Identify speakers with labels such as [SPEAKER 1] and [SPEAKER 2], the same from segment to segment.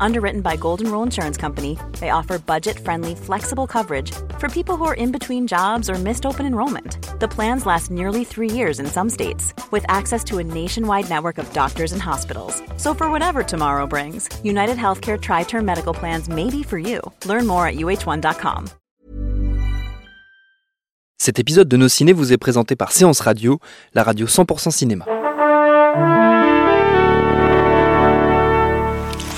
[SPEAKER 1] Underwritten by Golden Rule Insurance Company, they offer budget friendly, flexible coverage for people who are in between jobs or missed open enrollment. The plans last nearly three years in some states, with access to a nationwide network of doctors and hospitals. So, for whatever tomorrow brings, United Healthcare Tri Term Medical Plans may be for you. Learn more at uh1.com.
[SPEAKER 2] Cet épisode de Nos Ciné vous est présenté par Séance Radio, la radio 100% cinéma.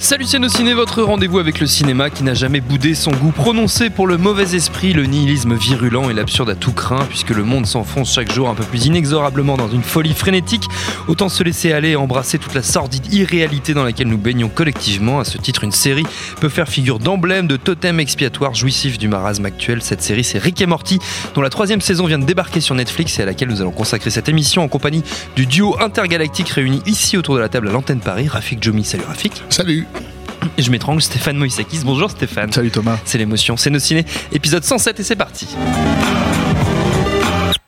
[SPEAKER 2] Salut nos ciné, votre rendez-vous avec le cinéma qui n'a jamais boudé son goût prononcé pour le mauvais esprit, le nihilisme virulent et l'absurde à tout craint, puisque le monde s'enfonce chaque jour un peu plus inexorablement dans une folie frénétique. Autant se laisser aller et embrasser toute la sordide irréalité dans laquelle nous baignons collectivement. À ce titre, une série peut faire figure d'emblème, de totem expiatoire jouissif du marasme actuel. Cette série, c'est Rick et Morty, dont la troisième saison vient de débarquer sur Netflix et à laquelle nous allons consacrer cette émission en compagnie du duo intergalactique réuni ici autour de la table à l'antenne Paris, Rafik Jomi. Salut Rafik.
[SPEAKER 3] Salut.
[SPEAKER 2] Et je m'étrangle Stéphane Moïsakis. Bonjour Stéphane.
[SPEAKER 3] Salut Thomas.
[SPEAKER 2] C'est l'émotion, c'est nos ciné. Épisode 107 et c'est parti.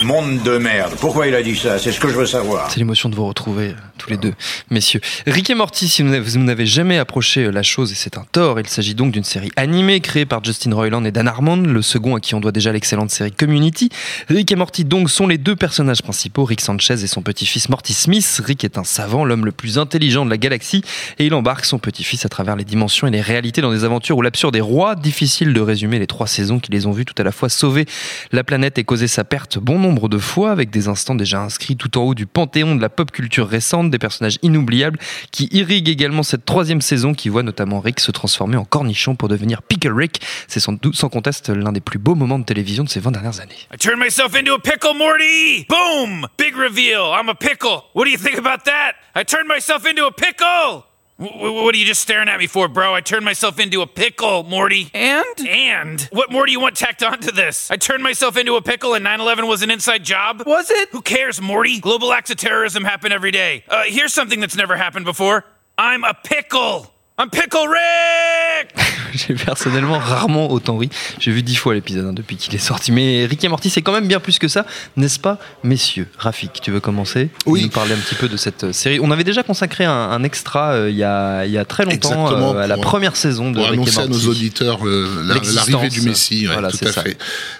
[SPEAKER 4] Monde de merde. Pourquoi il a dit ça? C'est ce que je veux savoir.
[SPEAKER 2] C'est l'émotion de vous retrouver euh, tous les deux, messieurs. Rick et Morty, si vous n'avez jamais approché euh, la chose, et c'est un tort, il s'agit donc d'une série animée créée par Justin Roiland et Dan Harmon, le second à qui on doit déjà l'excellente série Community. Rick et Morty donc sont les deux personnages principaux, Rick Sanchez et son petit-fils Morty Smith. Rick est un savant, l'homme le plus intelligent de la galaxie, et il embarque son petit-fils à travers les dimensions et les réalités dans des aventures où l'absurde est roi. Difficile de résumer les trois saisons qui les ont vus tout à la fois sauver la planète et causer sa perte bon de fois, avec des instants déjà inscrits tout en haut du panthéon de la pop culture récente, des personnages inoubliables qui irriguent également cette troisième saison qui voit notamment Rick se transformer en cornichon pour devenir Pickle Rick. C'est sans, sans conteste l'un des plus beaux moments de télévision de ces 20 dernières années.
[SPEAKER 5] I turned myself into a pickle, Morty! Boom! Big reveal. I'm a pickle. What do you think about that? I turned myself into a pickle! What are you just staring at me for, bro? I turned myself into a pickle, Morty.
[SPEAKER 6] And?
[SPEAKER 5] And? What more do you want tacked onto this? I turned myself into a pickle and 9 11 was an inside job?
[SPEAKER 6] Was it?
[SPEAKER 5] Who cares, Morty? Global acts of terrorism happen every day. Uh, here's something that's never happened before I'm a pickle! I'm Pickle Rick
[SPEAKER 2] J'ai personnellement rarement autant ri. J'ai vu dix fois l'épisode hein, depuis qu'il est sorti. Mais Rick et Morty, c'est quand même bien plus que ça, n'est-ce pas, messieurs? Rafik, tu veux commencer?
[SPEAKER 3] Oui.
[SPEAKER 2] Nous parler un petit peu de cette euh, série. On avait déjà consacré un, un extra euh, il, y a, il y a très longtemps euh, à la
[SPEAKER 3] pour-
[SPEAKER 2] première saison de
[SPEAKER 3] Pour
[SPEAKER 2] Rick et
[SPEAKER 3] annoncer à
[SPEAKER 2] Morty.
[SPEAKER 3] nos auditeurs euh, l'arrivée du Messie, ouais,
[SPEAKER 2] Voilà,
[SPEAKER 3] tout
[SPEAKER 2] c'est
[SPEAKER 3] à
[SPEAKER 2] ça.
[SPEAKER 3] fait.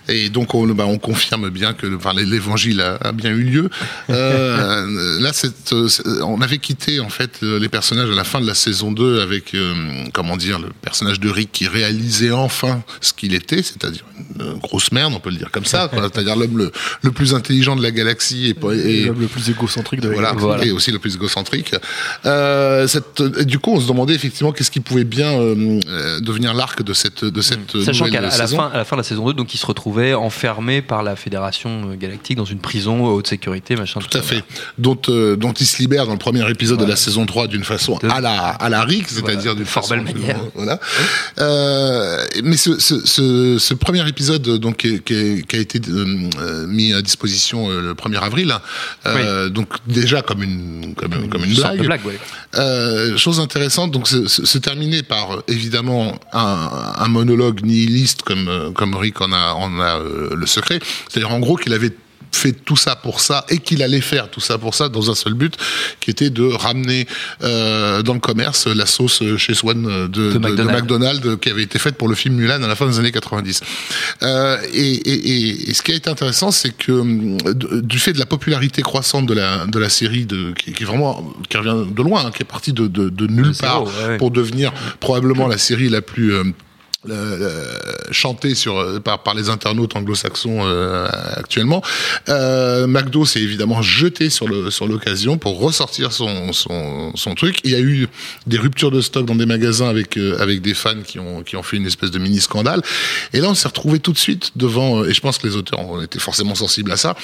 [SPEAKER 3] Et donc on, bah, on confirme bien que enfin, l'évangile a, a bien eu lieu. Euh, là, cette, euh, on avait quitté en fait les personnages à la fin de la saison 2 avec euh, comment dire le personnage de Rick qui réalisait enfin ce qu'il était, c'est-à-dire une euh, grosse merde, on peut le dire comme ça, c'est-à-dire l'homme le, le plus intelligent de la galaxie et, pas- et,
[SPEAKER 7] L'homme le plus égocentrique de la
[SPEAKER 3] voilà,
[SPEAKER 7] galaxie.
[SPEAKER 2] Voilà.
[SPEAKER 3] et aussi le plus égocentrique. Euh, cette, du coup, on se demandait effectivement qu'est-ce qui pouvait bien euh, devenir l'arc de cette de cette
[SPEAKER 2] Sachant
[SPEAKER 3] nouvelle
[SPEAKER 2] qu'à la, à la
[SPEAKER 3] saison.
[SPEAKER 2] fin, à la fin de la saison 2, donc il se retrouvait enfermé par la Fédération Galactique dans une prison haute sécurité, machin.
[SPEAKER 3] Tout à fait. Dont, dont il se libère dans le premier épisode de la saison 3 d'une façon à la, à la Rick, c'est-à-dire
[SPEAKER 2] Voilà,
[SPEAKER 3] d'une
[SPEAKER 2] belle manière.
[SPEAKER 3] Voilà. Euh, mais ce, ce, ce, ce premier épisode donc, qui, qui- qui a été euh, euh, mis à disposition euh, le 1er avril, euh, donc déjà comme une, comme, comme une blague.
[SPEAKER 2] de blague, ouais.
[SPEAKER 3] Euh, chose intéressante, donc se, terminer par euh, évidemment un, un monologue nihiliste comme euh, comme Rick en a en a euh, le secret, c'est-à-dire en gros qu'il avait fait tout ça pour ça et qu'il allait faire tout ça pour ça dans un seul but qui était de ramener euh, dans le commerce la sauce chez Swan de, de, de
[SPEAKER 2] McDonald's.
[SPEAKER 3] McDonald's qui avait été faite pour le film Mulan à la fin des années 90 euh, et, et, et, et ce qui a été intéressant c'est que hum, du fait de la popularité croissante de la de la série de qui, qui vraiment qui revient de loin hein, qui est partie de, de, de nulle
[SPEAKER 2] zéro,
[SPEAKER 3] part
[SPEAKER 2] ouais, ouais.
[SPEAKER 3] pour devenir probablement la série la plus euh, euh, chanté sur euh, par, par les internautes anglo-saxons euh, actuellement. Euh, McDo s'est évidemment jeté sur le sur l'occasion pour ressortir son, son son truc. Il y a eu des ruptures de stock dans des magasins avec euh, avec des fans qui ont qui ont fait une espèce de mini scandale. Et là, on s'est retrouvé tout de suite devant euh, et je pense que les auteurs ont été forcément sensibles à ça,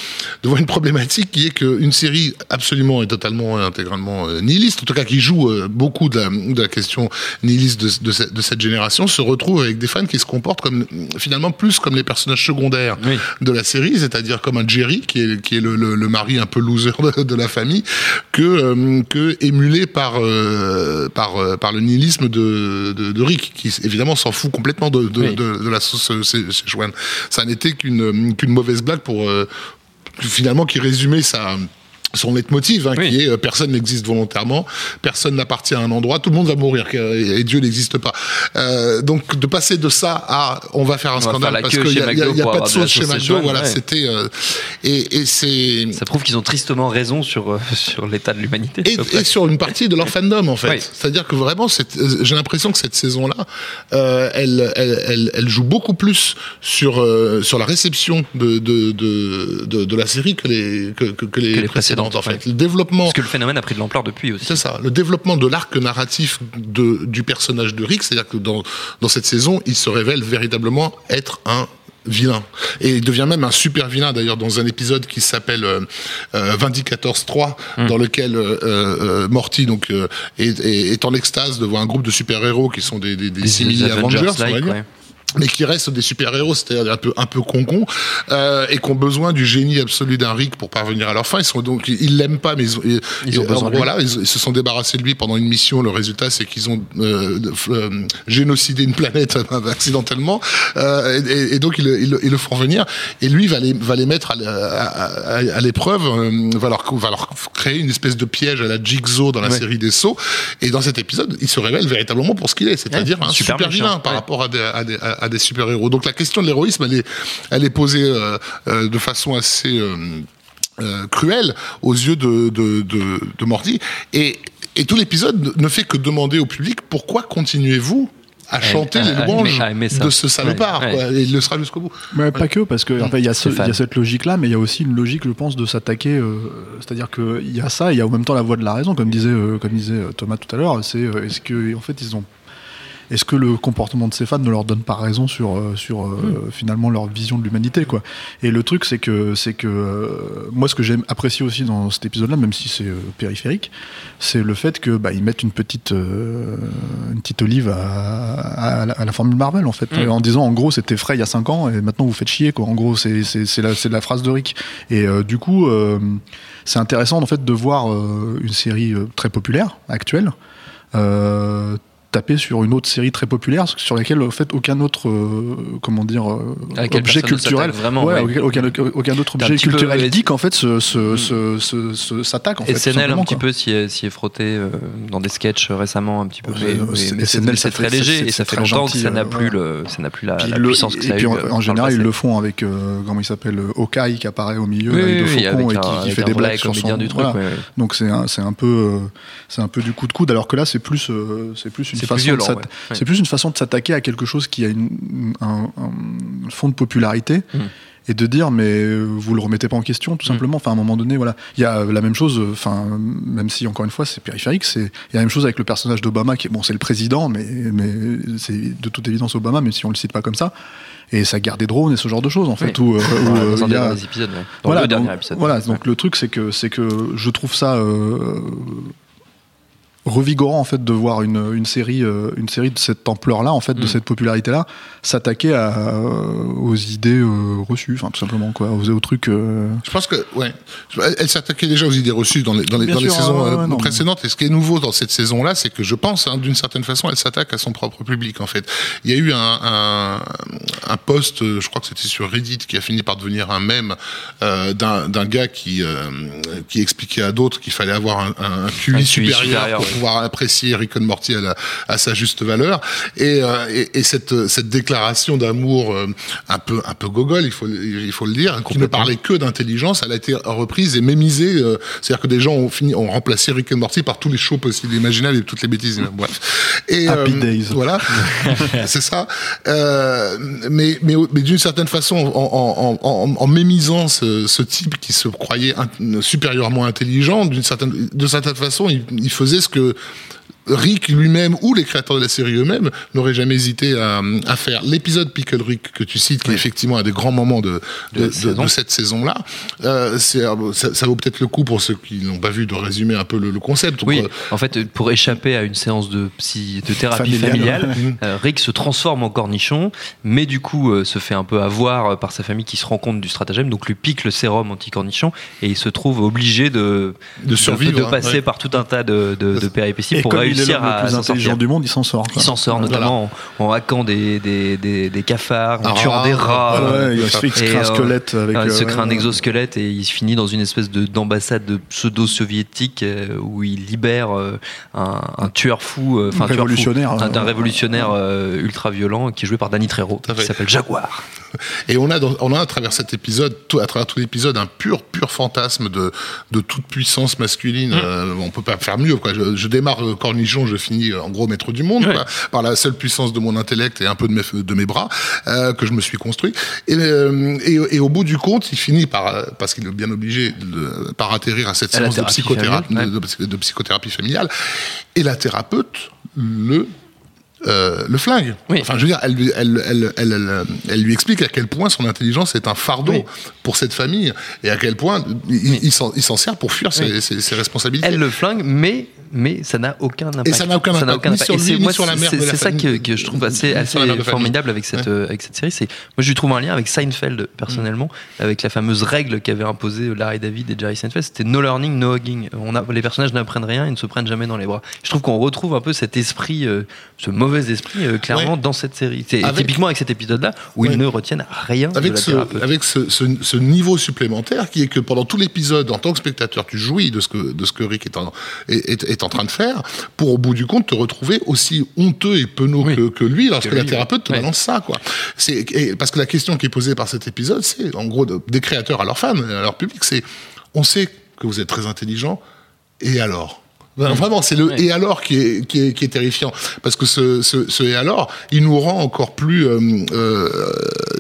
[SPEAKER 3] devant une problématique qui est qu'une série absolument et totalement intégralement nihiliste, en tout cas qui joue beaucoup de la, de la question nihiliste de, de cette génération, se retrouve avec des fans qui se comportent comme finalement plus comme les personnages secondaires
[SPEAKER 2] Oui.
[SPEAKER 3] de la série, c'est-à-dire comme un Jerry qui est qui est le, le, le mari un peu loser de, de la famille, que euh, que émulé par euh, par euh, par le nihilisme de, de, de Rick, qui évidemment s'en fout complètement de de,
[SPEAKER 2] Oui.
[SPEAKER 3] de, de la sauce Szechuan. Ça n'était qu'une qu'une mauvaise blague pour finalement qui résumait sa son leitmotiv, hein,
[SPEAKER 2] Oui.
[SPEAKER 3] qui est euh, personne n'existe volontairement, personne n'appartient à un endroit, tout le monde va mourir et, et Dieu n'existe pas. Euh, donc de passer de ça à on va faire un
[SPEAKER 2] On faire
[SPEAKER 3] scandale
[SPEAKER 2] la
[SPEAKER 3] parce qu'il n'y a, y y pas de sauce chez McDo, voilà,
[SPEAKER 2] ouais.
[SPEAKER 3] c'était euh, et, et c'est
[SPEAKER 2] Ça prouve qu'ils ont tristement raison sur, euh, sur l'état de l'humanité.
[SPEAKER 3] et, et sur une partie de leur fandom en fait.
[SPEAKER 2] Oui.
[SPEAKER 3] C'est-à-dire que vraiment, euh, j'ai l'impression que cette saison-là, euh, elle, elle, elle, elle joue beaucoup plus sur euh, sur la réception de de, de, de, de la série que les que, que, que les,
[SPEAKER 2] Que les
[SPEAKER 3] précédentes,
[SPEAKER 2] précédentes,
[SPEAKER 3] en fait.
[SPEAKER 2] ouais.
[SPEAKER 3] Le développement
[SPEAKER 2] Parce que le phénomène a pris de l'ampleur depuis aussi.
[SPEAKER 3] c'est ça, le développement de l'arc narratif de, du personnage de Rick, c'est-à-dire que dans, dans cette saison, il se révèle véritablement être un vilain. Et il devient même un super vilain, d'ailleurs, dans un épisode qui s'appelle euh, euh, Vindicator's 3,
[SPEAKER 2] Hmm.
[SPEAKER 3] dans lequel euh, euh, Morty donc, euh, est, est, en extase de voir un groupe de super-héros qui sont des, des, des,
[SPEAKER 2] Des
[SPEAKER 3] simili Avengers, on va
[SPEAKER 2] Avengers-like,
[SPEAKER 3] dire
[SPEAKER 2] ouais.
[SPEAKER 3] Mais qui restent des super-héros, c'est-à-dire un peu un peu con euh, et qui ont besoin du génie absolu d'un Rick pour parvenir à leur fin. Ils sont donc ils l'aiment pas, mais ils, ont- ils-
[SPEAKER 2] Ils ont besoin de lui.
[SPEAKER 3] voilà, ils, ils se sont débarrassés de lui pendant une mission. Le résultat, c'est qu'ils ont euh, euh, génocidé une planète accidentellement, euh, et, et donc ils, le- ils le- font venir. Et lui va les va les mettre à, l'- à- à- à l'épreuve, euh, va leur va leur créer une espèce de piège à la Jigsaw dans la
[SPEAKER 2] Ouais.
[SPEAKER 3] série des sauts. Et dans cet épisode, il se révèle véritablement pour ce qu'il est, c'est-à-dire
[SPEAKER 2] Ouais,
[SPEAKER 3] un
[SPEAKER 2] super
[SPEAKER 3] super, vilain par
[SPEAKER 2] ouais.
[SPEAKER 3] rapport à des, à des, à- des super-héros. Donc la question de l'héroïsme, elle est, elle est posée euh, euh, de façon assez euh, euh, cruelle aux yeux de, de, de, de Morty. Et, et tout l'épisode ne fait que demander au public pourquoi continuez-vous à chanter
[SPEAKER 2] à-
[SPEAKER 3] les
[SPEAKER 2] à
[SPEAKER 3] louanges
[SPEAKER 2] aimer- à aimer ça.
[SPEAKER 3] de ce salopard.
[SPEAKER 2] Ouais,
[SPEAKER 3] quoi.
[SPEAKER 2] ouais.
[SPEAKER 3] Et il le sera jusqu'au bout.
[SPEAKER 6] Mais pas que, parce que en fait, il y, a ce- y cette logique-là, mais il y a aussi une logique, je pense, de s'attaquer. euh, C'est-à-dire qu'il y a ça, et il y a en même temps la voie de la raison, comme disait, euh, comme disait euh, Thomas tout à l'heure. C'est euh, est-ce que, en fait, ils ont. Est-ce que le comportement de ces fans ne leur donne pas raison sur, euh, sur euh, finalement leur vision de l'humanité quoi? Et le truc c'est que c'est que euh, moi ce que j'aime apprécier aussi dans cet épisode-là, même si c'est périphérique, c'est le fait que bah, ils mettent une petite euh, une petite olive à, à la- à la formule Marvel en fait,
[SPEAKER 2] Mm.
[SPEAKER 6] en disant en gros c'était frais il y a 5 ans et maintenant vous faites chier quoi. En gros c'est c'est c'est la c'est la phrase de Rick. Et euh, du coup euh, c'est intéressant en fait de voir euh, une série euh, très populaire actuelle. Euh, taper sur une autre série très populaire sur laquelle en fait aucun autre euh, comment dire euh, objet culturel.
[SPEAKER 2] vraiment,
[SPEAKER 6] ouais,
[SPEAKER 2] ouais.
[SPEAKER 6] aucun, autre objet
[SPEAKER 2] peu-
[SPEAKER 6] culturel geek en fait se, se, se, se- se- s'attaque en fait
[SPEAKER 2] SNL un petit peu s'y est, est frotté euh, dans des sketchs récemment un petit peu mais,
[SPEAKER 6] euh,
[SPEAKER 2] mais-
[SPEAKER 6] c'est- SNL,
[SPEAKER 2] très léger et ça fait longtemps
[SPEAKER 6] gentil,
[SPEAKER 2] que ça n'a
[SPEAKER 6] euh,
[SPEAKER 2] plus le ça n'a plus la,
[SPEAKER 6] Puis
[SPEAKER 2] la
[SPEAKER 6] le-
[SPEAKER 2] puissance que
[SPEAKER 6] et
[SPEAKER 2] ça a
[SPEAKER 6] puis
[SPEAKER 2] eu
[SPEAKER 6] en,
[SPEAKER 2] euh,
[SPEAKER 6] en général, ils le font avec euh, comment il s'appelle euh, Hawkeye qui apparaît au milieu
[SPEAKER 2] oui,
[SPEAKER 6] faucon et qui, fait des blagues sur son. Donc c'est un, peu euh, c'est un peu du coup de coude alors que là c'est plus euh, c'est plus une
[SPEAKER 2] C'est plus
[SPEAKER 6] façon
[SPEAKER 2] violent,
[SPEAKER 6] de s'atta-
[SPEAKER 2] ouais. Ouais.
[SPEAKER 6] c'est plus une façon de s'attaquer à quelque chose qui a une, un, un fond de popularité.
[SPEAKER 2] Mm.
[SPEAKER 6] Et de dire mais euh, vous le remettez pas en question tout
[SPEAKER 2] Mm.
[SPEAKER 6] simplement. Enfin à un moment donné voilà il y a la même chose. euh, Enfin même si encore une fois c'est périphérique, c'est il y a la même chose avec le personnage d'Obama qui est bon c'est le président mais mais c'est de toute évidence Obama même si on le cite pas comme ça. Et sa guerre des drones et ce genre de choses en fait
[SPEAKER 2] Oui.
[SPEAKER 6] où, euh, où,
[SPEAKER 2] Ouais,
[SPEAKER 6] euh,
[SPEAKER 2] dans
[SPEAKER 6] il y a-
[SPEAKER 2] épisodes ouais. dans
[SPEAKER 6] voilà,
[SPEAKER 2] le dernier épisode
[SPEAKER 6] Voilà,
[SPEAKER 2] Ouais.
[SPEAKER 6] donc le truc c'est que c'est que je trouve ça euh, revigorant en fait de voir une, une série euh, une série de cette ampleur là en fait de
[SPEAKER 2] Mm.
[SPEAKER 6] cette popularité là s'attaquer à, euh, aux idées euh, reçues enfin tout simplement quoi aux, aux trucs euh,
[SPEAKER 3] Je pense que, ouais, elle, elle s'attaquait déjà aux idées reçues dans les, dans les, dans les saisons
[SPEAKER 6] ouais,
[SPEAKER 3] euh,
[SPEAKER 6] non,
[SPEAKER 3] précédentes. Et ce qui est nouveau dans cette saison-là, c'est que je pense, hein, d'une certaine façon, elle s'attaque à son propre public, en fait. Il y a eu un, un, un post, je crois que c'était sur Reddit, qui a fini par devenir un mème euh, d'un d'un gars qui, euh, qui expliquait à d'autres qu'il fallait avoir un, un QI
[SPEAKER 2] Un QI
[SPEAKER 3] supérieur,
[SPEAKER 2] supérieur,
[SPEAKER 3] pour
[SPEAKER 2] ouais.
[SPEAKER 3] Pouvoir apprécier Rick and Morty à, la- à sa juste valeur. Et, euh, et, et cette, cette déclaration d'amour euh, un peu un peu gogol, il faut il faut le dire, qui ne parlait que d'intelligence, elle a été reprise et mémisée. euh, C'est-à-dire que des gens ont fini ont remplacé Rick and Morty par tous les shows possibles imaginables et toutes les bêtises. Bref. Et
[SPEAKER 6] Happy Days.
[SPEAKER 3] Voilà, c'est ça. Mais mais mais d'une certaine façon, en, en, en, en mémisant ce, ce type qui se croyait in- supérieurement intelligent, d'une certaine de certaine façon, il, il faisait ce que que Rick lui-même ou les créateurs de la série eux-mêmes n'auraient jamais hésité à, à faire. L'épisode Pickle Rick que tu cites, qui est effectivement un des grands moments de, de,
[SPEAKER 2] De la
[SPEAKER 3] de-
[SPEAKER 2] saison.
[SPEAKER 3] de cette saison-là, euh, euh, ça, ça vaut peut-être le coup pour ceux qui n'ont pas vu de résumer un peu le, le concept.
[SPEAKER 2] Oui,
[SPEAKER 3] euh,
[SPEAKER 2] en fait, pour échapper à une séance de, psy, de thérapie
[SPEAKER 6] Familiale.
[SPEAKER 2] familiale, euh, Rick se transforme en cornichon, mais du coup euh, se fait un peu avoir par sa famille qui se rend compte du stratagème, donc lui pique le sérum anti-cornichon et il se trouve obligé de,
[SPEAKER 3] De survivre,
[SPEAKER 2] de,
[SPEAKER 3] hein,
[SPEAKER 2] passer
[SPEAKER 3] ouais.
[SPEAKER 2] par tout un tas de, de, de péripéties
[SPEAKER 6] Et
[SPEAKER 2] pour
[SPEAKER 6] est
[SPEAKER 2] réussir
[SPEAKER 6] l'homme
[SPEAKER 2] à
[SPEAKER 6] le plus intelligent du monde, il s'en sort.
[SPEAKER 2] Il s'en sort notamment en, en hackant des, des, des, des cafards, en
[SPEAKER 3] Ah,
[SPEAKER 2] tuant des rats.
[SPEAKER 6] Ouais, il se créer un
[SPEAKER 2] euh,
[SPEAKER 6] squelette avec.
[SPEAKER 2] Il se
[SPEAKER 6] euh,
[SPEAKER 2] crée un exosquelette et il se finit dans une espèce de- d'ambassade de, pseudo-soviétique euh, où il libère euh, un, un tueur fou, euh, enfin un tueur fou,
[SPEAKER 6] Révolutionnaire,
[SPEAKER 2] un, un révolutionnaire euh, ultra violent qui est joué par Danny Trejo, qui s'appelle Jaguar.
[SPEAKER 3] Et on a, dans- on a à travers cet épisode, tout, à travers tout l'épisode, un pur, pur fantasme de, de toute puissance masculine.
[SPEAKER 2] Mm.
[SPEAKER 3] Euh, on peut pas faire mieux. Quoi. Je, je démarre euh, cornichon, je finis euh, en gros maître du monde,
[SPEAKER 2] Ouais.
[SPEAKER 3] quoi, par la seule puissance de mon intellect et un peu de mes, de mes bras euh, que je me suis construit. Et, euh, et, et au bout du compte, il finit par, parce qu'il est bien obligé, de, par atterrir à cette
[SPEAKER 2] À
[SPEAKER 3] séance de
[SPEAKER 2] thérapie
[SPEAKER 3] psychothérapie,
[SPEAKER 2] familiale,
[SPEAKER 3] de, de- de psychothérapie familiale. Et la thérapeute le euh, le flingue.
[SPEAKER 2] Oui.
[SPEAKER 3] Enfin, je veux dire, elle, lui- elle, elle, elle, elle, elle lui explique à quel point son intelligence est un fardeau
[SPEAKER 2] Oui.
[SPEAKER 3] pour cette famille et à quel point il, s'en il s'en sert pour fuir ses,
[SPEAKER 2] Oui.
[SPEAKER 3] ses- ses responsabilités.
[SPEAKER 2] Elle le flingue, mais, mais ça n'a aucun impact.
[SPEAKER 3] Et ça n'a aucun impact, ni sur lui, ni
[SPEAKER 2] moi,
[SPEAKER 3] sur la mère de
[SPEAKER 2] C'est
[SPEAKER 3] la
[SPEAKER 2] c'est ça que, je trouve assez, formidable avec cette, euh, avec cette série. Moi, je lui trouve un lien avec Seinfeld, personnellement, avec la fameuse règle qu'avaient imposée Larry David et Jerry Seinfeld. C'était no learning, no hugging. On a, les personnages n'apprennent rien, ils ne se prennent jamais dans les bras. Je trouve qu'on retrouve un peu cet esprit, euh, ce mauvais esprit, euh, clairement,
[SPEAKER 3] Ouais.
[SPEAKER 2] dans cette série. C'est
[SPEAKER 3] Avec-
[SPEAKER 2] typiquement avec cet épisode-là, où
[SPEAKER 3] Ouais.
[SPEAKER 2] ils ne retiennent rien de
[SPEAKER 3] avec
[SPEAKER 2] la
[SPEAKER 3] ce, avec ce, ce, ce niveau supplémentaire qui est que pendant tout l'épisode, en tant que spectateur, tu jouis de ce que, de ce que Rick est en, est, est- est en train de faire pour au bout du compte te retrouver aussi honteux et penaud
[SPEAKER 2] Oui.
[SPEAKER 3] que, que lui lorsque
[SPEAKER 2] Que
[SPEAKER 3] la
[SPEAKER 2] lui,
[SPEAKER 3] thérapeute te
[SPEAKER 2] ouais.
[SPEAKER 3] balance ça, quoi. C'est, et parce que la question qui est posée par cet épisode, c'est, en gros, de- des créateurs à leurs fans, à leur public, c'est, on sait que vous êtes très intelligent, et alors? Ben, Vraiment, c'est le
[SPEAKER 2] Ouais.
[SPEAKER 3] et alors qui est, qui est, qui est terrifiant. Parce que ce, ce, ce et alors, il nous rend encore plus euh, euh,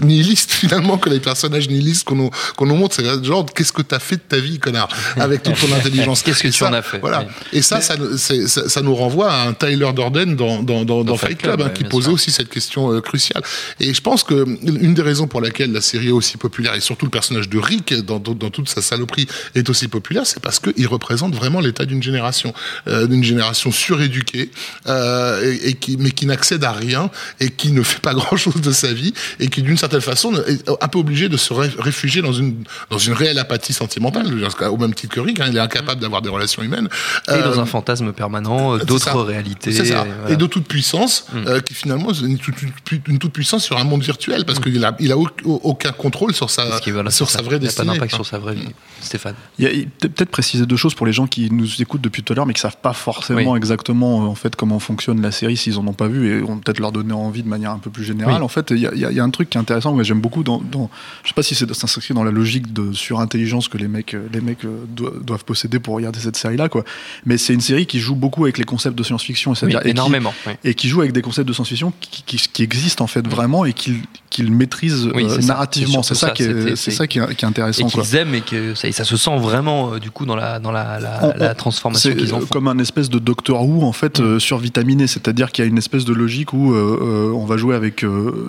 [SPEAKER 3] nihiliste finalement que les personnages nihilistes qu'on nous, qu'on nous montre. C'est genre, qu'est-ce que t'as fait de ta vie, connard, avec toute ton intelligence?
[SPEAKER 2] Qu'est-ce que tu en as fait,
[SPEAKER 3] Voilà.
[SPEAKER 2] ouais.
[SPEAKER 3] Et ça, ça, ça, ça nous renvoie à un Tyler Durden dans, dans, dans, dans
[SPEAKER 2] Fight
[SPEAKER 3] Club,
[SPEAKER 2] Club,
[SPEAKER 3] hein, qui posait aussi cette question euh, cruciale. Et je pense que une des raisons pour laquelle la série est aussi populaire, et surtout le personnage de Rick dans, dans, dans toute sa saloperie est aussi populaire, c'est parce qu'il représente vraiment l'état d'une génération, euh, d'une génération suréduquée, euh, et, et qui, mais qui n'accède à rien et qui ne fait pas grand-chose de sa vie et qui, d'une certaine façon, est un peu obligé de se ré- réfugier dans une dans une réelle apathie sentimentale, au même titre que Rick. hein, il est incapable d'avoir des relations humaines.
[SPEAKER 2] Et dans
[SPEAKER 3] Euh,
[SPEAKER 2] un fantasme permanent euh, d'autres réalités.
[SPEAKER 3] ça.
[SPEAKER 2] et voilà.
[SPEAKER 3] Et de toute puissance, euh, qui finalement est une, toute- une- une toute puissance sur un monde virtuel, parce qu'il a, il a au- aucun contrôle sur sa,
[SPEAKER 2] voilà,
[SPEAKER 3] sur sa vraie
[SPEAKER 2] Il n'y a pas
[SPEAKER 3] destinée.
[SPEAKER 2] d'impact sur sa vraie vie. Stéphane.
[SPEAKER 6] Il y a- il- peut- peut-être préciser deux choses pour les gens qui nous écoutent depuis tout à l'heure mais qui savent pas forcément
[SPEAKER 2] Oui.
[SPEAKER 6] exactement euh, en fait comment fonctionne la série s'ils en ont pas vu et on peut-être leur donner envie de manière un peu plus générale.
[SPEAKER 2] Oui.
[SPEAKER 6] En fait, il y a, y y un truc qui est intéressant que j'aime beaucoup dans, dans je sais pas si c'est s'inscrit dans la logique de surintelligence que les mecs euh, les mecs euh, do- doivent posséder pour regarder cette série là quoi. Mais c'est une série qui joue beaucoup avec les concepts de science-fiction,
[SPEAKER 2] Oui,
[SPEAKER 6] et qui-
[SPEAKER 2] énormément. oui.
[SPEAKER 6] et qui joue avec des concepts de science-fiction qui, qui, qui existent en fait vraiment et qu'ils maîtrisent
[SPEAKER 2] Oui,
[SPEAKER 6] euh, narrativement.
[SPEAKER 2] C'est
[SPEAKER 6] ça, qui est, c'est ça qui est, qui est
[SPEAKER 2] Et
[SPEAKER 6] intéressant. quoi.
[SPEAKER 2] qu'ils aiment et que ça, et ça se sent vraiment euh, du coup dans la, dans la, la,
[SPEAKER 6] On-
[SPEAKER 2] la
[SPEAKER 6] on-
[SPEAKER 2] transformation qu'ils en font.
[SPEAKER 6] Comme un espèce de Doctor Who en fait euh, survitaminé, c'est-à-dire qu'il y a une espèce de logique où euh, euh, on va jouer avec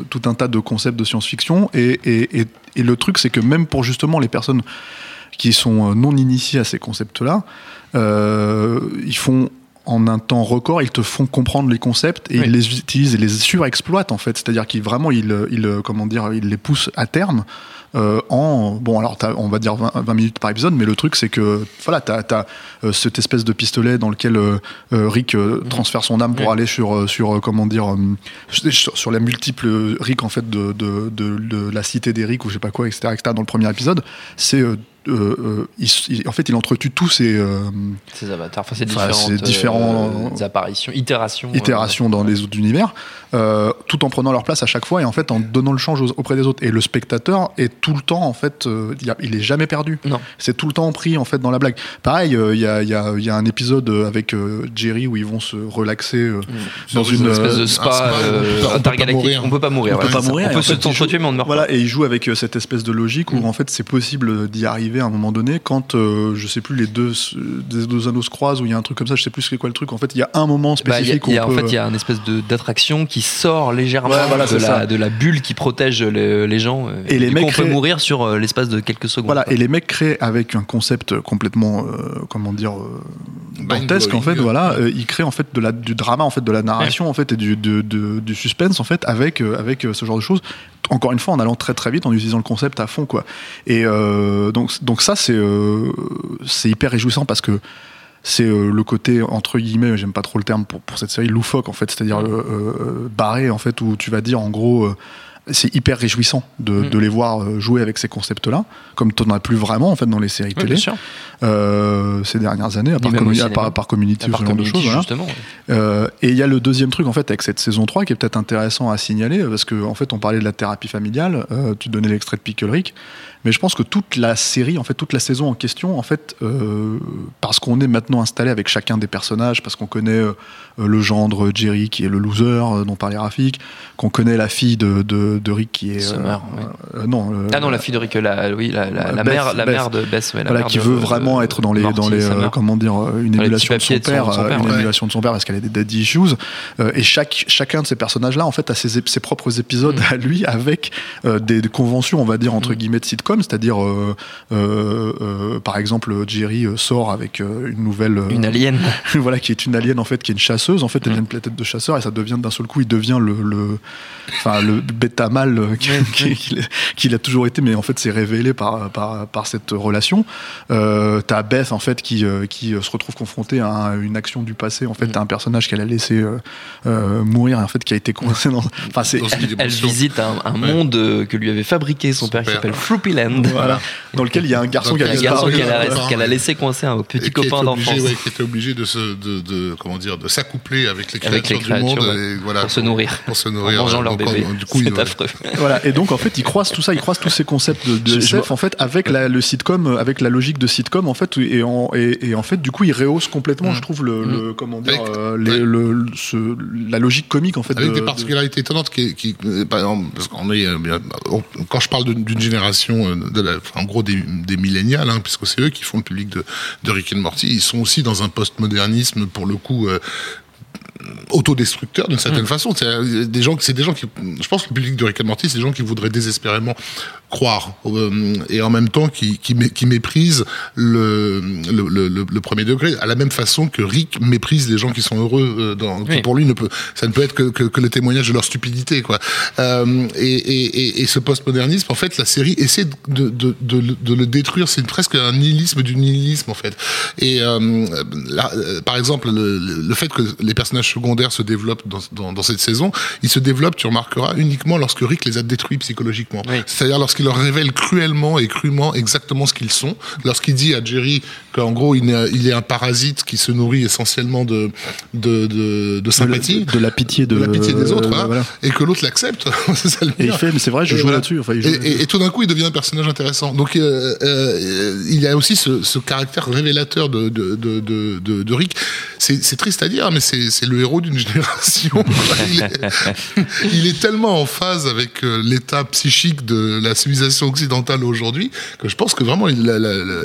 [SPEAKER 6] tout un tas de concepts de science-fiction et, et, et, et le truc c'est que même pour justement les personnes qui sont non initiées à ces concepts-là, euh, ils font en un temps record, ils te font comprendre les concepts et
[SPEAKER 2] Oui.
[SPEAKER 6] ils les utilisent et les surexploitent en fait. C'est-à-dire qu'ils vraiment ils, ils comment dire ils les poussent à terme euh, en bon alors on va dire 20, 20 minutes par épisode, mais le truc c'est que voilà t'as as, cette espèce de pistolet dans lequel euh, euh, Rick euh, transfère son âme pour
[SPEAKER 2] Oui.
[SPEAKER 6] aller sur euh, sur euh, comment dire euh, sur, sur la multiple Rick en fait de, de, de, de la cité des Rick ou je sais pas quoi etc, etc dans le premier épisode c'est euh, euh, il- il- en fait il entretue tous ces euh,
[SPEAKER 2] Ces avatars, enfin,
[SPEAKER 6] Enfin,
[SPEAKER 2] différentes
[SPEAKER 6] différents-
[SPEAKER 2] euh, apparitions, itérations. euh,
[SPEAKER 6] itérations dans les autres univers, euh, tout en prenant leur place à chaque fois et en fait en donnant le change auprès des autres. Et le spectateur est tout le temps en fait, euh, il est jamais perdu.
[SPEAKER 2] Non.
[SPEAKER 6] C'est tout le temps pris en fait dans la blague. Pareil, euh, il y, a, il y, a, il y a un épisode avec euh, Jerry où ils vont se relaxer euh, dans une,
[SPEAKER 3] une
[SPEAKER 2] espèce
[SPEAKER 6] euh,
[SPEAKER 2] de
[SPEAKER 3] un
[SPEAKER 2] spa,
[SPEAKER 3] spa,
[SPEAKER 2] euh,
[SPEAKER 3] on peut pas
[SPEAKER 2] intergalactique.
[SPEAKER 3] mourir.
[SPEAKER 2] On peut pas mourir.
[SPEAKER 6] on peut pas mourir.
[SPEAKER 2] On peut
[SPEAKER 6] en
[SPEAKER 2] se s'entretuer, mais on ne meurt
[SPEAKER 6] Voilà,
[SPEAKER 2] pas.
[SPEAKER 6] et il joue avec euh, cette espèce de logique où en fait c'est possible d'y arriver à un moment donné quand, euh, je sais plus, les deux, des deux anneaux se croisent ou il y a un truc comme ça, je sais plus c'est quoi le truc. En fait, il y a un moment
[SPEAKER 2] Bah, il y a-
[SPEAKER 6] spécifique
[SPEAKER 2] y a-
[SPEAKER 6] où on
[SPEAKER 2] en
[SPEAKER 6] peut-
[SPEAKER 2] fait, il y a une espèce de- d'attraction qui sort légèrement
[SPEAKER 6] Ouais, voilà,
[SPEAKER 2] de, la, de la bulle qui protège le- les gens. euh,
[SPEAKER 6] Et les
[SPEAKER 2] du
[SPEAKER 6] mecs
[SPEAKER 2] coup, on peut mourir sur euh, l'espace de quelques secondes.
[SPEAKER 6] Voilà,
[SPEAKER 2] quoi.
[SPEAKER 6] et les mecs créent avec un concept complètement, euh, comment dire, euh, dantesque en fait. Voilà, euh, ils créent en fait de la, du drama en fait, de la narration en fait et du, de- de- du suspense en fait avec euh, avec ce genre de choses. Encore une fois, en allant très très vite, en utilisant le concept à fond quoi. Et euh, donc donc ça c'est euh, c'est hyper réjouissant parce que c'est euh, le côté entre guillemets, j'aime pas trop le terme pour, pour cette série loufoque en fait, c'est-à-dire barré en fait où tu vas dire en gros. C'est hyper réjouissant de,
[SPEAKER 2] Mm.
[SPEAKER 6] de les voir euh, jouer avec ces concepts-là, comme tu n'en as plus vraiment en fait dans les séries
[SPEAKER 2] Oui,
[SPEAKER 6] télé euh, ces dernières années, à part,
[SPEAKER 2] même au
[SPEAKER 6] Commu- à part, à part Community,
[SPEAKER 2] À part
[SPEAKER 6] ce genre de choses. voilà.
[SPEAKER 2] justement. ouais.
[SPEAKER 6] Euh, et il y a le deuxième truc en fait avec cette saison 3 qui est peut-être intéressant à signaler parce que en fait on parlait de la thérapie familiale, euh, tu donnais l'extrait de Pickle Rick, mais je pense que toute la série, en fait toute la saison en question, en fait euh, parce qu'on est maintenant installé avec chacun des personnages, parce qu'on connaît euh, le gendre Jerry qui est le loser euh, dont parlait Rafik, qu'on connaît la fille de, de, de Rick qui est euh,
[SPEAKER 2] Summer, oui.
[SPEAKER 6] euh, non euh,
[SPEAKER 2] Ah non, la fille de Rick, la, oui, la, la, la
[SPEAKER 6] Beth,
[SPEAKER 2] mère, la
[SPEAKER 6] Beth.
[SPEAKER 2] mère de Bess, ouais,
[SPEAKER 6] voilà, qui
[SPEAKER 2] de-
[SPEAKER 6] veut vraiment être dans les, dans les, euh, comment dire, euh, une émulation de son père,
[SPEAKER 2] son
[SPEAKER 6] euh,
[SPEAKER 2] père,
[SPEAKER 6] une
[SPEAKER 2] ouais.
[SPEAKER 6] émulation de son père parce qu'elle a des daddy issues. Euh, et chaque, chacun de ces personnages-là, en fait, a ses, ses propres épisodes
[SPEAKER 2] Mm.
[SPEAKER 6] à lui avec euh, des, des conventions, on va dire, entre guillemets, de sitcom, c'est-à-dire, euh, euh, euh, par exemple, Jerry sort avec euh, une nouvelle. euh,
[SPEAKER 2] Une alien.
[SPEAKER 6] voilà, qui est une alien en fait, qui est une chasseuse. En fait, elle
[SPEAKER 2] Mm.
[SPEAKER 6] vient de la tête de chasseur et ça devient d'un seul coup, il devient le, le, enfin, le bêta mâle euh, qui- qui- qu'il qu'il a toujours été, mais en fait, c'est révélé par, par, par cette relation. Euh, T'as Beth en fait qui, qui se retrouve confrontée à une action du passé. En fait,
[SPEAKER 2] Mm.
[SPEAKER 6] t'as un personnage qu'elle a laissé euh, euh, mourir, et en fait, qui a été coincé dans. Enfin, c'est
[SPEAKER 3] une
[SPEAKER 2] Elle visite un, un monde que lui avait fabriqué son,
[SPEAKER 3] Son
[SPEAKER 2] père, qui s'appelle Floopyland.
[SPEAKER 6] voilà, dans lequel il y a un garçon
[SPEAKER 3] Donc,
[SPEAKER 6] qui a disparu.
[SPEAKER 2] qu'elle a,
[SPEAKER 3] Voilà.
[SPEAKER 2] qu'elle a laissé coincer un
[SPEAKER 3] Et
[SPEAKER 2] petit copain d'enfance
[SPEAKER 3] ouais, qui était obligé de se, de, de- comment dire, de s'accoupler avec les
[SPEAKER 2] Avec
[SPEAKER 3] créatures,
[SPEAKER 2] les créatures,
[SPEAKER 3] du monde,
[SPEAKER 2] ouais,
[SPEAKER 3] et voilà,
[SPEAKER 2] pour se nourrir.
[SPEAKER 3] pour se
[SPEAKER 2] en
[SPEAKER 3] nourrir,
[SPEAKER 2] mangeant leur bébé.
[SPEAKER 3] du coup,
[SPEAKER 2] C'est affreux.
[SPEAKER 6] Voilà, et donc en fait, ils croisent tout ça, ils croisent tous ces concepts de, de SF en fait avec la, le sitcom, avec la logique de sitcom en fait, et en, et, et en fait, du coup, ils rehaussent complètement,
[SPEAKER 3] Mm.
[SPEAKER 6] je trouve, le, le- comment dire,
[SPEAKER 3] Avec-
[SPEAKER 6] euh, les-
[SPEAKER 3] ouais.
[SPEAKER 6] le, ce- la logique comique en fait.
[SPEAKER 3] avec
[SPEAKER 6] de-
[SPEAKER 3] des
[SPEAKER 6] de-
[SPEAKER 3] particularités étonnantes qui, qui euh, par exemple, parce qu'on est euh, quand je parle d'une génération euh, de la, enfin, en gros des, des millénials hein, puisque c'est eux qui font le public de, de Rick and Morty. Ils sont aussi dans un postmodernisme pour le coup euh, autodestructeur d'une certaine façon. C'est des gens c'est des gens qui je pense que le public de Rick and Morty c'est des gens qui voudraient désespérément croire euh, et en même temps qui, qui, mé- qui méprisent le, le, le, le- le premier degré à la même façon que Rick méprise les gens qui sont heureux euh, dans, qui pour lui ne peut ça ne peut être que, que, que le témoignage de leur stupidité quoi. Euh, et, et, et, ce postmodernisme en fait la série essaie de, de, de, le- de le détruire. C'est presque un nihilisme du nihilisme en fait. Et euh, là, par exemple le, fait que les personnages secondaires se développent dans, dans, dans cette saison ils se développent tu remarqueras uniquement lorsque Rick les a détruits psychologiquement.
[SPEAKER 2] Oui.
[SPEAKER 3] c'est-à-dire lorsqu'il leur révèle cruellement et crûment exactement ce qu'ils sont lorsqu'il dit à Jerry qu'en gros il est, il est un parasite qui se nourrit essentiellement de de, de, de sympathie
[SPEAKER 6] de, de la pitié de,
[SPEAKER 3] la pitié des autres,
[SPEAKER 6] euh,
[SPEAKER 3] hein,
[SPEAKER 6] voilà.
[SPEAKER 3] et que l'autre l'accepte. c'est
[SPEAKER 6] Et il fait, mais c'est vrai, je
[SPEAKER 3] Et
[SPEAKER 6] joue
[SPEAKER 3] voilà.
[SPEAKER 6] là-dessus. Enfin, il joue
[SPEAKER 3] Et,
[SPEAKER 6] là-dessus.
[SPEAKER 3] et- et tout d'un coup, il devient un personnage intéressant. Donc, euh, euh, il y a aussi ce, ce caractère révélateur de, de, de, de, de- de Rick. C'est triste à dire, mais c'est le héros d'une génération. il, est, il est tellement en phase avec euh, l'état psychique de la civilisation occidentale aujourd'hui que je pense que vraiment, il a, la- la-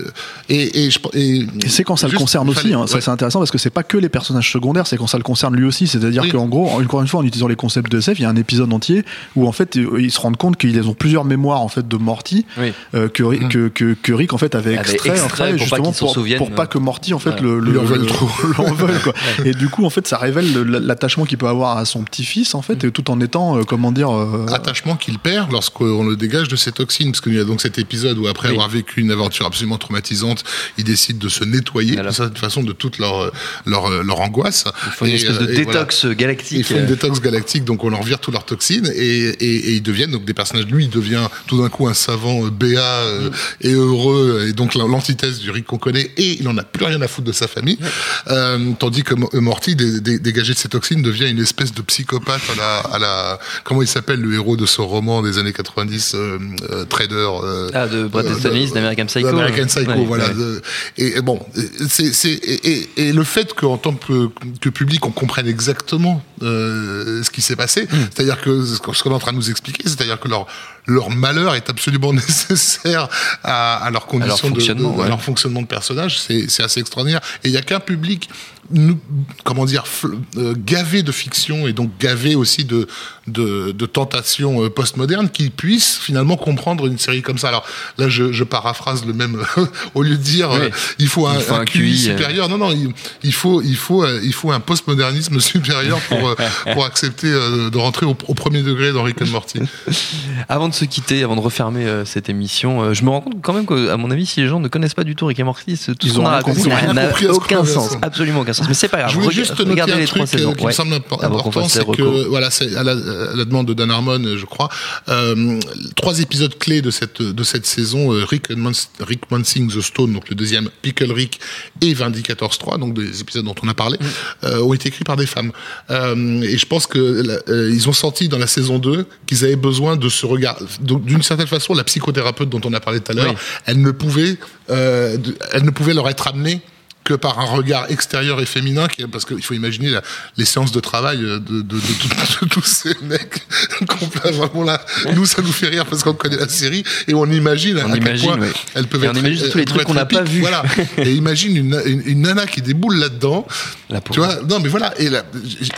[SPEAKER 3] et, et, je, et,
[SPEAKER 6] Et c'est quand ça le concerne aussi,
[SPEAKER 3] fallait-
[SPEAKER 6] hein, ça c'est intéressant parce que c'est pas que les personnages secondaires, c'est quand ça le concerne lui aussi. C'est-à-dire
[SPEAKER 3] Oui.
[SPEAKER 6] qu'en gros, encore une fois, en utilisant les concepts de SF, il y a un épisode entier où en fait euh, ils se rendent compte qu'ils ont plusieurs mémoires en fait de Morty
[SPEAKER 2] Oui.
[SPEAKER 6] euh, que,
[SPEAKER 3] Mm.
[SPEAKER 6] que, que, que Rick en fait avait
[SPEAKER 2] Avait
[SPEAKER 6] extrait, en
[SPEAKER 2] extrait
[SPEAKER 6] fait, justement pour, pas que Morty en fait le, le, l'en quoi. Et du coup en fait ça révèle le- l'attachement qu'il peut avoir à son petit-fils en fait, et tout en étant euh, comment dire euh,
[SPEAKER 3] attachement qu'il perd lorsqu'on le dégage de ses toxines. Parce qu'il y a donc cet épisode où, après
[SPEAKER 2] Oui.
[SPEAKER 3] avoir vécu une aventure absolument traumatisante, ils décident de se nettoyer
[SPEAKER 2] Voilà.
[SPEAKER 3] de cette façon de toute leur, leur, leur angoisse.
[SPEAKER 2] Il faut une
[SPEAKER 3] Et,
[SPEAKER 2] espèce de
[SPEAKER 3] euh, voilà.
[SPEAKER 2] détox galactique.
[SPEAKER 3] Ils font une détox galactique, donc on leur vire toutes leurs toxines et, et, et ils deviennent donc des personnages. Lui, il devient tout d'un coup un savant euh, béat euh, et heureux, et donc l'antithèse du Rick qu'on connaît, et il en a plus rien à foutre de sa famille. Euh, tandis que Mo- Morty, dé- dé- dégagé de ses toxines, devient une espèce de psychopathe à la, à la comment il s'appelle le héros de ce roman des années 90, euh, euh, Trader. euh,
[SPEAKER 2] Ah, de
[SPEAKER 3] euh, de-
[SPEAKER 2] d'American Psycho.
[SPEAKER 3] American Psycho,
[SPEAKER 2] Ouais,
[SPEAKER 3] voilà.
[SPEAKER 2] ouais.
[SPEAKER 3] de- et, bon, c'est, c'est, et, et- et le fait qu'en tant que, que public, on comprenne exactement euh, ce qui s'est passé,
[SPEAKER 2] Hmm.
[SPEAKER 3] c'est-à-dire que ce qu'on est en train de nous expliquer, c'est-à-dire que leur, leur malheur est absolument nécessaire à, à leurs conditions de,
[SPEAKER 2] fonctionnement,
[SPEAKER 3] de- à
[SPEAKER 2] ouais.
[SPEAKER 3] leur fonctionnement de personnage. C'est assez extraordinaire. Et il y a qu'un public, comment dire, euh, gavé de fiction et donc gavé aussi de de, de tentations euh, postmodernes qui puisse finalement comprendre une série comme ça. Alors là, je, je paraphrase le même au lieu de dire
[SPEAKER 2] Oui.
[SPEAKER 3] euh, il faut un,
[SPEAKER 2] Il faut
[SPEAKER 3] un
[SPEAKER 2] un
[SPEAKER 3] QI,
[SPEAKER 2] QI,
[SPEAKER 3] supérieur. Non, non, il, il faut il faut il faut un postmodernisme supérieur pour pour accepter de rentrer au, au premier degré dans Rick and Morty.
[SPEAKER 2] Avant de se quitter, avant de refermer euh, cette émission, euh, je me rends compte quand même qu'à mon avis, si les gens ne connaissent pas du tout Rick et Morty, ce- tout
[SPEAKER 6] Ils
[SPEAKER 2] ce qu'on a raconté n'a
[SPEAKER 3] ce
[SPEAKER 2] aucun sens, absolument aucun sens. Mais c'est pas grave.
[SPEAKER 3] Je voulais juste noter un
[SPEAKER 2] les
[SPEAKER 3] truc
[SPEAKER 2] saisons.
[SPEAKER 3] euh, qui
[SPEAKER 2] Ouais.
[SPEAKER 3] me semble important, c'est que voilà, c'est à la, à la demande de Dan Harmon, je crois, euh, trois épisodes clés de cette de cette saison, Rick, Rick Mansing the Stone, donc le deuxième, Pickle Rick et Vindicators 3, donc des épisodes dont on a parlé, euh, ont été écrits par des femmes. Et je pense que ils ont senti dans la saison 2 qu'ils avaient besoin de se regarder. D'une certaine façon, la psychothérapeute dont on a parlé tout à l'heure,
[SPEAKER 2] Oui.
[SPEAKER 3] elle ne pouvait, euh, elle ne pouvait leur être amenée que par un regard extérieur et féminin, parce qu'il faut imaginer la- les séances de travail euh, de, de, de, tout- de tous ces mecs. vraiment là, nous, ça nous fait rire parce qu'on connaît la série et on imagine
[SPEAKER 2] On
[SPEAKER 3] à quel
[SPEAKER 2] imagine,
[SPEAKER 3] point
[SPEAKER 2] ouais.
[SPEAKER 3] elles peuvent
[SPEAKER 2] Et
[SPEAKER 3] être.
[SPEAKER 2] on imagine tous les trucs qu'on n'a pas vus.
[SPEAKER 3] Voilà. Et imagine une, une, une nana qui déboule là-dedans. Tu vois, non, mais voilà. Et la-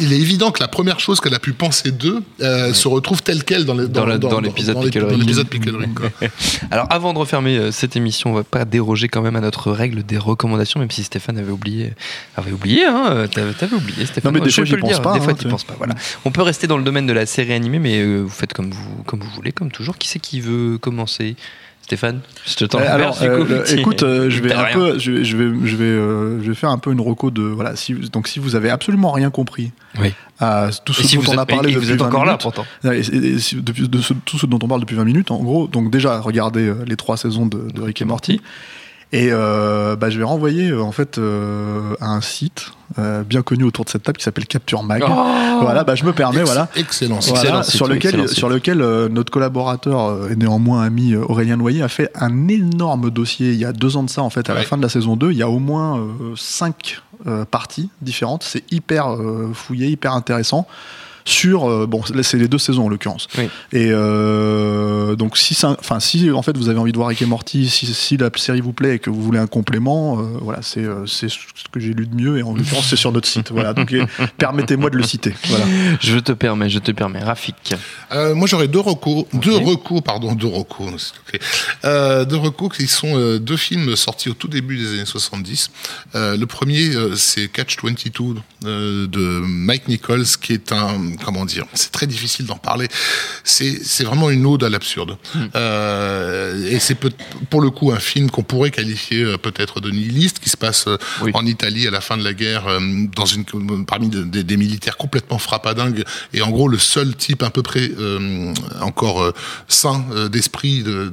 [SPEAKER 3] il est évident que la première chose qu'elle a pu penser d'eux euh, se retrouve telle quelle dans
[SPEAKER 2] Dans dans l'épisode
[SPEAKER 3] dans dans quoi.
[SPEAKER 2] Alors avant de refermer euh, cette émission, on va pas déroger quand même à notre règle des recommandations, même si Stéphane avait oublié. Avait oublié, hein euh, T'avais t'avais oublié, Stéphane.
[SPEAKER 6] Non, mais des
[SPEAKER 2] Je
[SPEAKER 6] fois, j'y pense
[SPEAKER 2] dire,
[SPEAKER 6] pas,
[SPEAKER 2] Des
[SPEAKER 6] hein,
[SPEAKER 2] fois,
[SPEAKER 6] tu
[SPEAKER 2] tu penses pas. Voilà. On peut rester dans le domaine de la série animée, mais euh, vous faites comme vous, comme vous voulez, comme toujours. Qui c'est qui veut commencer? Stéphane? Je te tends
[SPEAKER 6] Euh, alors,
[SPEAKER 2] perche, du coup.
[SPEAKER 6] euh, écoute, euh, je vais
[SPEAKER 2] T'as
[SPEAKER 6] un
[SPEAKER 2] rien.
[SPEAKER 6] peu, je vais, je vais, je vais, euh, je vais faire un peu une reco de voilà. Si, donc, si vous avez absolument rien compris
[SPEAKER 2] Oui.
[SPEAKER 6] à tout ce
[SPEAKER 2] Et si
[SPEAKER 6] dont
[SPEAKER 2] vous
[SPEAKER 6] on a
[SPEAKER 2] êtes,
[SPEAKER 6] parlé
[SPEAKER 2] et
[SPEAKER 6] depuis
[SPEAKER 2] vous êtes
[SPEAKER 6] 20
[SPEAKER 2] encore là pourtant.
[SPEAKER 6] et- et- et si- depuis de ce- tout ce dont on parle depuis 20 minutes, en gros, donc déjà regardez euh, les trois saisons de, de Rick et Morty. Et euh, bah, je vais renvoyer euh, en fait euh, à un site euh, bien connu autour de cette table qui s'appelle Capture Mag.
[SPEAKER 2] Oh
[SPEAKER 6] Voilà, bah, je me permets,
[SPEAKER 3] Ex-
[SPEAKER 6] voilà.
[SPEAKER 3] Excellent.
[SPEAKER 6] Voilà,
[SPEAKER 2] Excellent site,
[SPEAKER 6] sur lequel,
[SPEAKER 2] excellent
[SPEAKER 6] sur lequel euh, notre collaborateur euh, et néanmoins ami euh, Aurélien Noyer a fait un énorme dossier il y a deux ans de ça en fait à la fin de la saison 2 il y a au moins euh, cinq euh, parties différentes c'est hyper euh, fouillé hyper intéressant sur euh, bon là, c'est les deux saisons en l'occurrence
[SPEAKER 2] Oui.
[SPEAKER 6] et euh, donc si ça- enfin si en fait vous avez envie de voir Rick et Morty si, si la série vous plaît et que vous voulez un complément euh, voilà c'est c'est ce que j'ai lu de mieux et en l'occurrence c'est sur notre site voilà donc permettez-moi de le citer voilà
[SPEAKER 2] Je te permets, je te permets. Rafik.
[SPEAKER 3] Euh, moi, j'aurais deux recours, deux recours, pardon, deux recours, s'il te plaît. Euh, deux recours qui sont euh, deux films sortis au tout début des années 70. Euh, le premier, euh, c'est Catch 22 euh, de Mike Nichols, qui est un, comment dire, c'est très difficile d'en parler. C'est, vraiment une ode à l'absurde. Euh, et c'est pour le coup un film qu'on pourrait qualifier euh, peut-être de nihiliste, qui se passe euh,
[SPEAKER 2] Oui.
[SPEAKER 3] en Italie à la fin de la guerre, dans une, parmi de- des- des militaires complètement frappadingues, et en gros le seul type à peu près euh, encore euh, sain d'esprit de,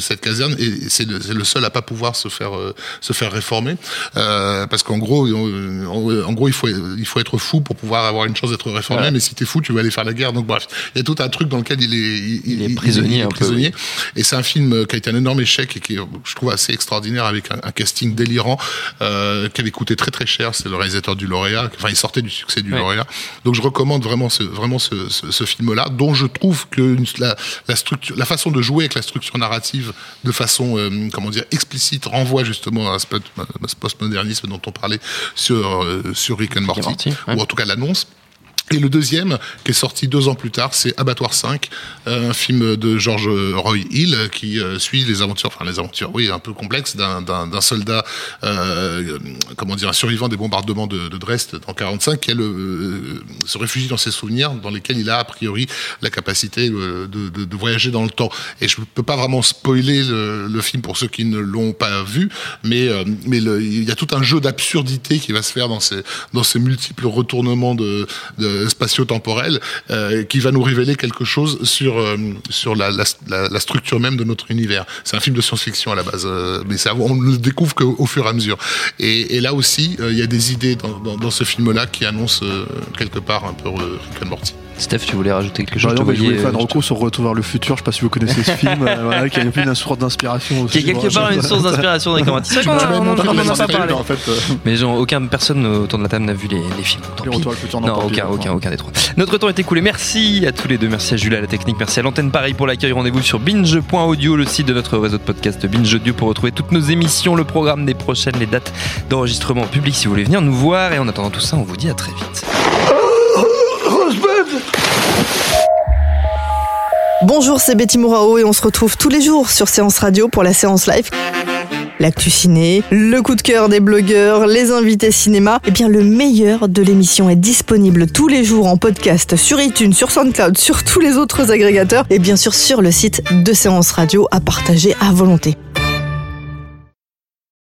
[SPEAKER 3] cette caserne, et c'est le, seul à pas pouvoir se faire se faire réformer, parce qu'en gros, en, en gros il faut il faut être fou pour pouvoir avoir une chance d'être réformé, mais si t'es fou, tu vas aller faire la guerre. Donc bref, il y a tout un truc dans lequel il est il,
[SPEAKER 2] Il est prisonnier
[SPEAKER 3] il est
[SPEAKER 2] un peu,
[SPEAKER 3] prisonnier. Et c'est un film euh, qui a été un énorme échec et qui est, je trouve, assez extraordinaire avec un, un casting délirant euh, qui avait coûté très très cher. C'est le réalisateur du lauréat. Enfin, il sortait du succès du
[SPEAKER 2] Ouais.
[SPEAKER 3] lauréat. Donc, je recommande vraiment ce, vraiment ce, ce, ce film-là, dont je trouve que la, la structure, la façon de jouer avec la structure narrative de façon, euh, comment dire, explicite renvoie justement à ce post- à ce postmodernisme dont on parlait sur euh, sur Rick and Morty,
[SPEAKER 2] Morty, ouais.
[SPEAKER 3] ou en tout cas l'annonce. Et le deuxième, qui est sorti deux ans plus tard, c'est Abattoir 5, euh, un film de George Roy Hill qui euh, suit les aventures, enfin les aventures, oui, un peu complexes, d'un- soldat, euh, comment dire, un survivant des bombardements de, de Dresde en 45, qui se réfugie dans ses souvenirs, dans lesquels il a a priori la capacité de, voyager dans le temps. Et je peux pas vraiment spoiler le, film pour ceux qui ne l'ont pas vu, mais il y a tout un jeu d'absurdité qui va se faire dans ces multiples retournements de spatio-temporels euh, qui va nous révéler quelque chose sur euh, sur la, structure même de notre univers. C'est un film de science-fiction à la base, euh, mais ça, on ne le découvre qu'au au fur et à mesure. Et, là aussi, euh, il y a des idées dans, dans, ce film-là qui annoncent euh, quelque part un peu euh, Rick and Morty.
[SPEAKER 2] Steph, tu voulais rajouter quelque
[SPEAKER 6] Bah
[SPEAKER 2] chose
[SPEAKER 6] non,
[SPEAKER 2] te
[SPEAKER 6] mais je voulais
[SPEAKER 2] voyais,
[SPEAKER 6] faire un
[SPEAKER 2] euh,
[SPEAKER 6] recours sur Retour vers le futur. Je sais pas si vous connaissez ce film, euh, voilà, qui a une source d'inspiration aussi.
[SPEAKER 2] Qui est quelque part une source d'inspiration dans les commentaires. C'est
[SPEAKER 6] Tu
[SPEAKER 2] vrai qu'on
[SPEAKER 6] m'avais
[SPEAKER 2] a- on pas parlé.
[SPEAKER 6] nul, En fait, euh,
[SPEAKER 2] Mais genre, aucune personne autour de la table n'a vu les, les films. Tant
[SPEAKER 6] les
[SPEAKER 2] pis.
[SPEAKER 6] Retour vers le futur,
[SPEAKER 2] Non, aucun, aucun,
[SPEAKER 6] enfin.
[SPEAKER 2] aucun des trois. Notre temps est écoulé. Merci à tous les deux. Merci à Jules à la technique. Merci à l'antenne Paris pour l'accueil. Rendez-vous sur binge.audio, le site de notre réseau de podcast Binge Audio pour retrouver toutes nos émissions, le programme des prochaines, les dates d'enregistrement public si vous voulez venir nous voir. Et en attendant tout ça, on vous dit à très vite.
[SPEAKER 7] Bonjour, c'est Betty Mourao et on se retrouve tous les jours sur Séance Radio pour la séance live. L'actu ciné, le coup de cœur des blogueurs, les invités cinéma. Eh bien, le meilleur de l'émission est disponible tous les jours en podcast sur iTunes, sur SoundCloud, sur tous les autres agrégateurs et bien sûr sur le site de Séance Radio à partager à volonté.